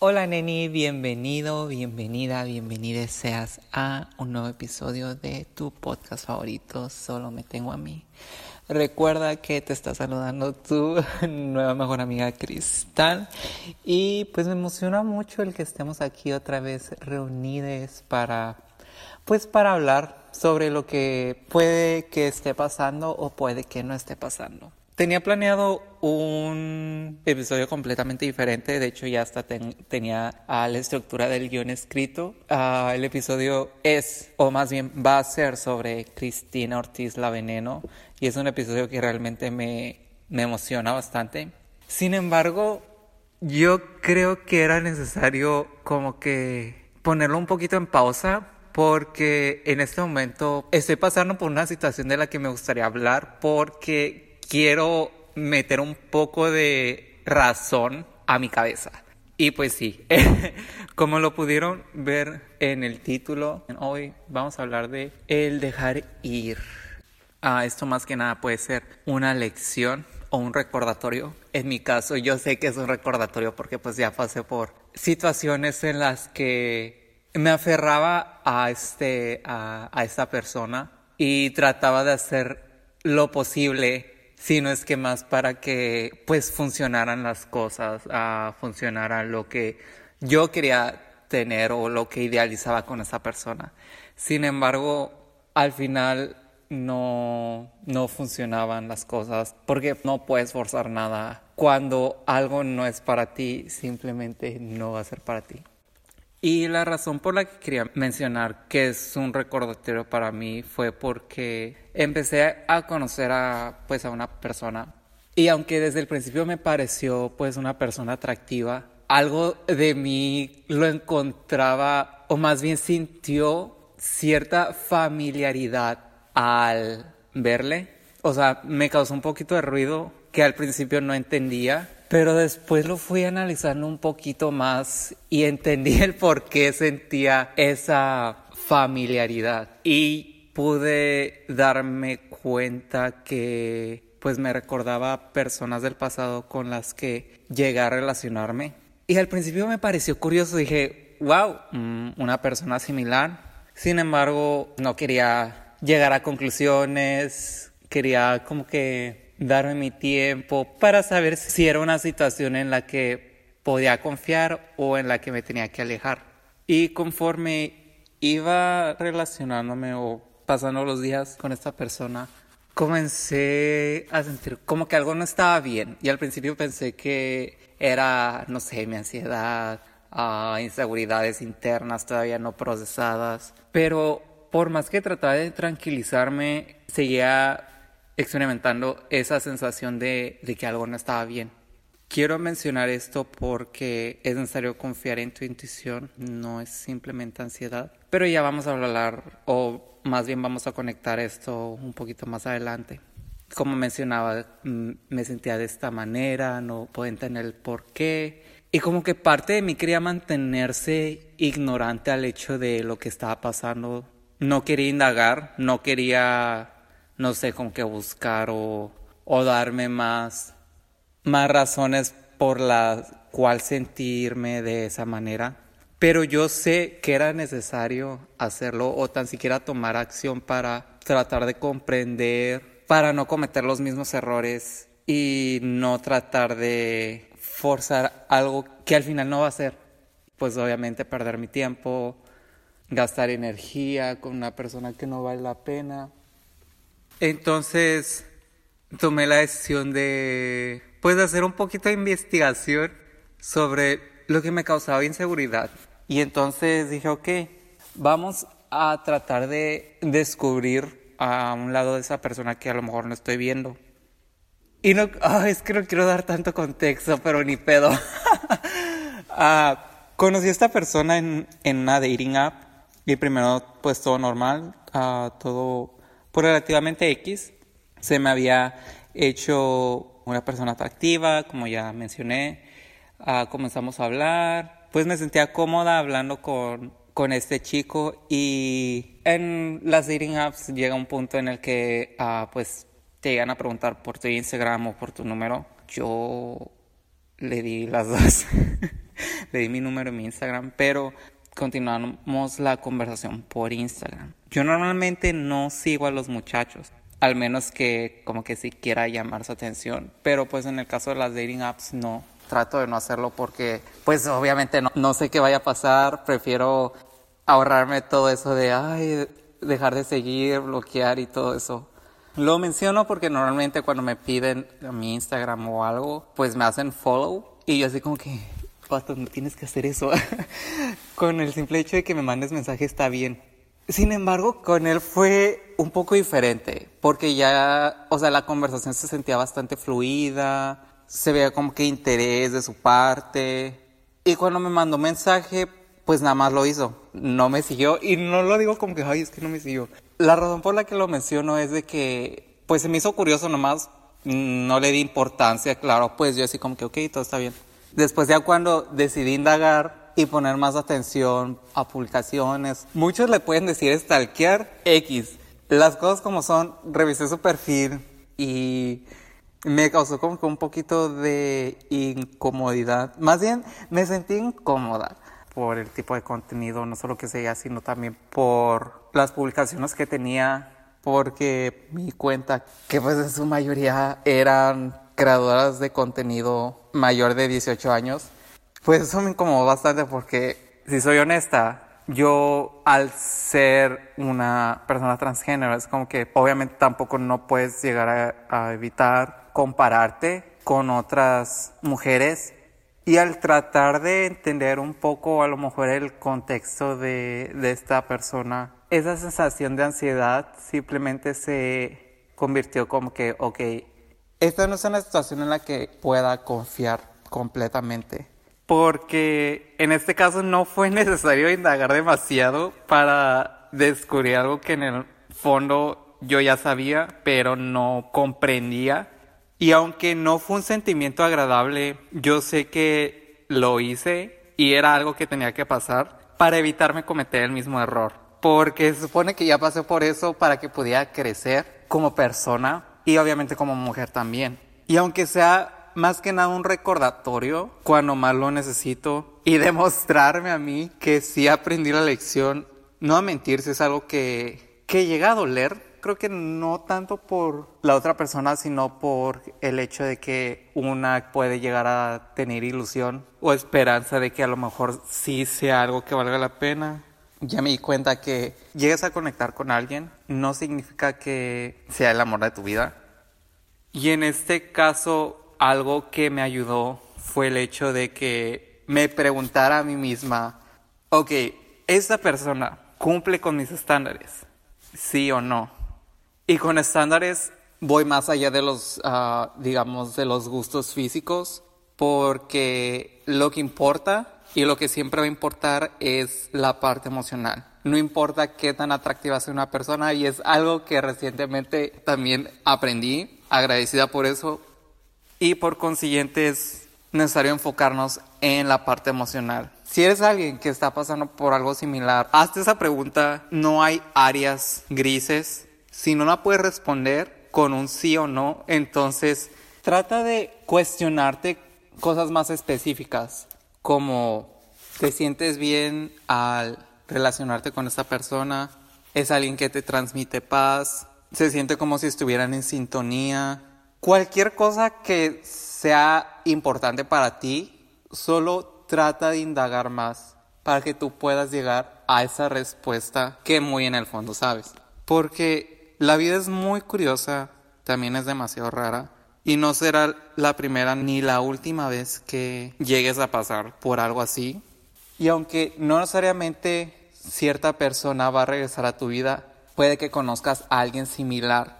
Hola Neni, bienvenido, bienvenida, bienvenida seas a un nuevo episodio de tu podcast favorito, Solo me tengo a mí. Recuerda que te está saludando tu nueva mejor amiga Cristal y pues me emociona mucho el que estemos aquí otra vez reunidos para pues para hablar sobre lo que puede que esté pasando o puede que no esté pasando. Tenía planeado un episodio completamente diferente, de hecho ya hasta tenía la estructura del guion escrito. Ah, el episodio es, o más bien va a ser sobre Cristina Ortiz La Veneno y es un episodio que realmente me, me emociona bastante. Sin embargo, yo creo que era necesario como que ponerlo un poquito en pausa porque en este momento estoy pasando por una situación de la que me gustaría hablar porque quiero meter un poco de razón a mi cabeza. Y pues sí, como lo pudieron ver en el título, hoy vamos a hablar de el dejar ir. Ah, esto más que nada puede ser una lección o un recordatorio. En mi caso, yo sé que es un recordatorio porque pues ya pasé por situaciones en las que me aferraba a este a, a esta persona y trataba de hacer lo posible sino es que más para que pues funcionaran las cosas, uh, funcionara lo que yo quería tener o lo que idealizaba con esa persona. Sin embargo, al final no, no funcionaban las cosas porque no puedes forzar nada. Cuando algo no es para ti, simplemente no va a ser para ti. Y la razón por la que quería mencionar que es un recordatorio para mí fue porque empecé a conocer a pues a una persona y aunque desde el principio me pareció pues una persona atractiva, algo de mí lo encontraba o más bien sintió cierta familiaridad al verle. O sea, me causó un poquito de ruido que al principio no entendía pero después lo fui analizando un poquito más y entendí el por qué sentía esa familiaridad. Y pude darme cuenta que pues me recordaba personas del pasado con las que llegué a relacionarme. Y al principio me pareció curioso, dije, wow, mm, una persona similar. Sin embargo, no quería llegar a conclusiones, quería como que darme mi tiempo para saber si era una situación en la que podía confiar o en la que me tenía que alejar. Y conforme iba relacionándome o pasando los días con esta persona, comencé a sentir como que algo no estaba bien. Y al principio pensé que era, no sé, mi ansiedad, uh, inseguridades internas todavía no procesadas. Pero por más que trataba de tranquilizarme, seguía experimentando esa sensación de, que algo no estaba bien. Quiero mencionar esto porque es necesario confiar en tu intuición, no es simplemente ansiedad. Pero ya vamos a hablar, o más bien vamos a conectar esto un poquito más adelante. Como mencionaba, mm, me sentía de esta manera, no puedo entender el por qué. Y como que parte de mí quería mantenerse ignorante al hecho de lo que estaba pasando. No quería indagar, no quería no sé con qué buscar o, o darme más, más razones por las cual sentirme de esa manera. Pero yo sé que era necesario hacerlo o tan siquiera tomar acción para tratar de comprender, para no cometer los mismos errores y no tratar de forzar algo que al final no va a ser. Pues obviamente perder mi tiempo, gastar energía con una persona que no vale la pena entonces tomé la decisión de pues hacer un poquito de investigación sobre lo que me causaba inseguridad. Y entonces dije, ok, vamos a tratar de descubrir a un lado de esa persona que a lo mejor no estoy viendo. Y no, es que no quiero dar tanto contexto, pero ni pedo. Ah, conocí a esta persona en, en, una dating app y primero pues todo normal, uh, todo relativamente X se me había hecho una persona atractiva, como ya mencioné. Ah, comenzamos a hablar, pues me sentía cómoda hablando con, con este chico y en las dating apps llega un punto en el que uh, pues te llegan a preguntar por tu Instagram o por tu número. Yo le di las dos. le di mi número en mi Instagram, pero continuamos la conversación por Instagram. Yo normalmente no sigo a los muchachos, al menos que como que si quiera llamar su atención, pero pues en el caso de las dating apps no, trato de no hacerlo porque pues obviamente no, no sé qué vaya a pasar, prefiero ahorrarme todo eso de, ay, dejar de seguir, bloquear y todo eso. Lo menciono porque normalmente cuando me piden a mi Instagram o algo, pues me hacen follow y yo así como que, pato, no tienes que hacer eso. con el simple hecho de que me mandes mensaje está bien. Sin embargo, con él fue un poco diferente, porque ya, o sea, la conversación se sentía bastante fluida, se veía como que interés de su parte. Y cuando me mandó mensaje, pues nada más lo hizo. No me siguió. Y no lo digo como que, ay, es que no me siguió. La razón por la que lo menciono es de que, pues se me hizo curioso nomás. No le di importancia, claro, pues yo así como que, ok, todo está bien. Después ya cuando decidí indagar, y poner más atención a publicaciones. Muchos le pueden decir stalkear X. Las cosas como son, revisé su perfil y me causó como un poquito de incomodidad. Más bien, me sentí incómoda por el tipo de contenido, no solo que seguía, sino también por las publicaciones que tenía, porque mi cuenta, que pues en su mayoría eran creadoras de contenido mayor de 18 años, pues eso me incomodó bastante porque, si soy honesta, yo al ser una persona transgénero, es como que obviamente tampoco no puedes llegar a, evitar compararte con otras mujeres. Y al tratar de entender un poco a lo mejor el contexto de, de esta persona, esa sensación de ansiedad simplemente se convirtió como que, ok, esta no es una situación en la que pueda confiar completamente porque en este caso no fue necesario indagar demasiado para descubrir algo que en el fondo yo ya sabía, pero no comprendía. Y aunque no fue un sentimiento agradable, yo sé que lo hice y era algo que tenía que pasar para evitarme cometer el mismo error. Porque se supone que ya pasé por eso para que pudiera crecer como persona y obviamente como mujer también. Y aunque sea más que nada un recordatorio cuando más lo necesito y demostrarme a mí que sí aprendí la lección. No a mentir si es algo que, que llega a doler. Creo que no tanto por la otra persona, sino por el hecho de que una puede llegar a tener ilusión o esperanza de que a lo mejor sí sea algo que valga la pena. Ya me di cuenta que llegues a conectar con alguien no significa que sea el amor de tu vida. Y en este caso algo que me ayudó fue el hecho de que me preguntara a mí misma, ok, ¿esta persona cumple con mis estándares? ¿Sí o no? Y con estándares voy más allá de los, ah, digamos, de los gustos físicos, porque lo que importa y lo que siempre va a importar es la parte emocional. No importa qué tan atractiva sea una persona y es algo que recientemente también aprendí, agradecida por eso, y por consiguiente es necesario enfocarnos en la parte emocional. Si eres alguien que está pasando por algo similar, hazte esa pregunta. No hay áreas grises. Si no la puedes responder con un sí o no, entonces trata de cuestionarte cosas más específicas, como te sientes bien al relacionarte con esta persona, es alguien que te transmite paz, se siente como si estuvieran en sintonía, Cualquier cosa que sea importante para ti, solo trata de indagar más para que tú puedas llegar a esa respuesta que muy en el fondo sabes. Porque la vida es muy curiosa, también es demasiado rara y no será la primera ni la última vez que llegues a pasar por algo así. Y aunque no necesariamente cierta persona va a regresar a tu vida, puede que conozcas a alguien similar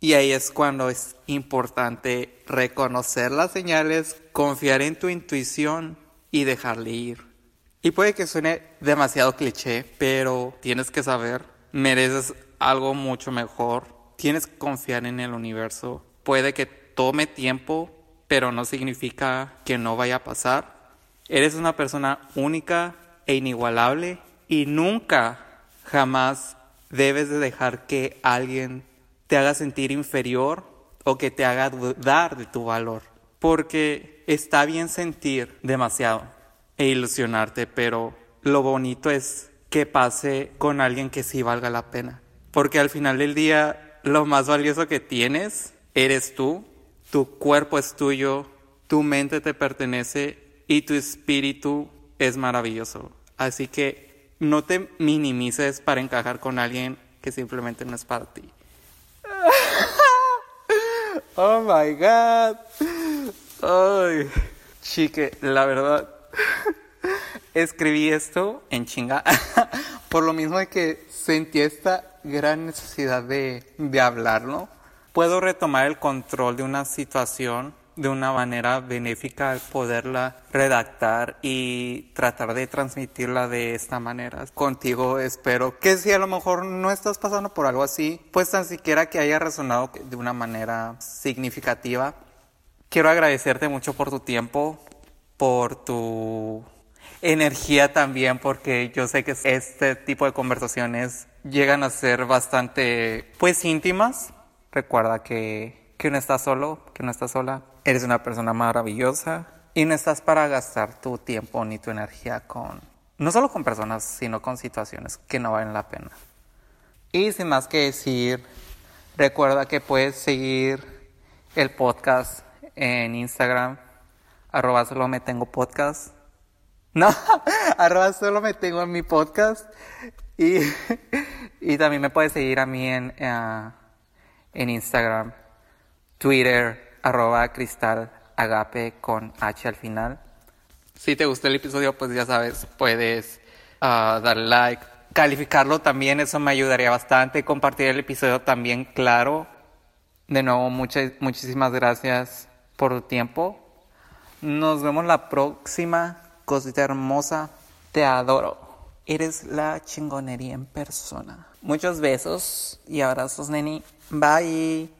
y ahí es cuando es importante reconocer las señales, confiar en tu intuición y dejarle ir. Y puede que suene demasiado cliché, pero tienes que saber, mereces algo mucho mejor, tienes que confiar en el universo. Puede que tome tiempo, pero no significa que no vaya a pasar. Eres una persona única e inigualable y nunca, jamás debes de dejar que alguien te haga sentir inferior o que te haga dudar de tu valor. Porque está bien sentir demasiado. e ilusionarte, pero lo bonito es que pase con alguien que sí valga la pena. Porque al final del día, lo más valioso que tienes eres tú, tu cuerpo es tuyo, tu mente te pertenece y tu espíritu es maravilloso. Así que no te minimices para encajar con alguien que simplemente no es para ti. Oh my god. Ay, chique, la verdad. Escribí esto en chinga. Por lo mismo de que sentí esta gran necesidad de, de hablarlo. Puedo retomar el control de una situación de una manera benéfica al poderla redactar y tratar de transmitirla de esta manera. Contigo espero que si a lo mejor no estás pasando por algo así, pues tan siquiera que haya resonado de una manera significativa. Quiero agradecerte mucho por tu tiempo, por tu energía también, porque yo sé que este tipo de conversaciones llegan a ser bastante, pues, íntimas. Recuerda que, que no estás solo, que no estás sola Eres una persona maravillosa y no estás para gastar tu tiempo ni tu energía con, no solo con personas, sino con situaciones que no valen la pena. Y sin más que decir, recuerda que puedes seguir el podcast en Instagram, arroba solo me tengo podcast. No, arroba solo me tengo en mi podcast. Y, y también me puedes seguir a mí en, uh, en Instagram, Twitter, arroba cristal agape con H al final. Si te gustó el episodio, pues ya sabes, puedes uh, darle like, calificarlo también, eso me ayudaría bastante. Compartir el episodio también, claro. De nuevo, muchísimas gracias por tu tiempo. Nos vemos la próxima, cosita hermosa. Te adoro. Eres la chingonería en persona. Muchos besos y abrazos, neni. Bye.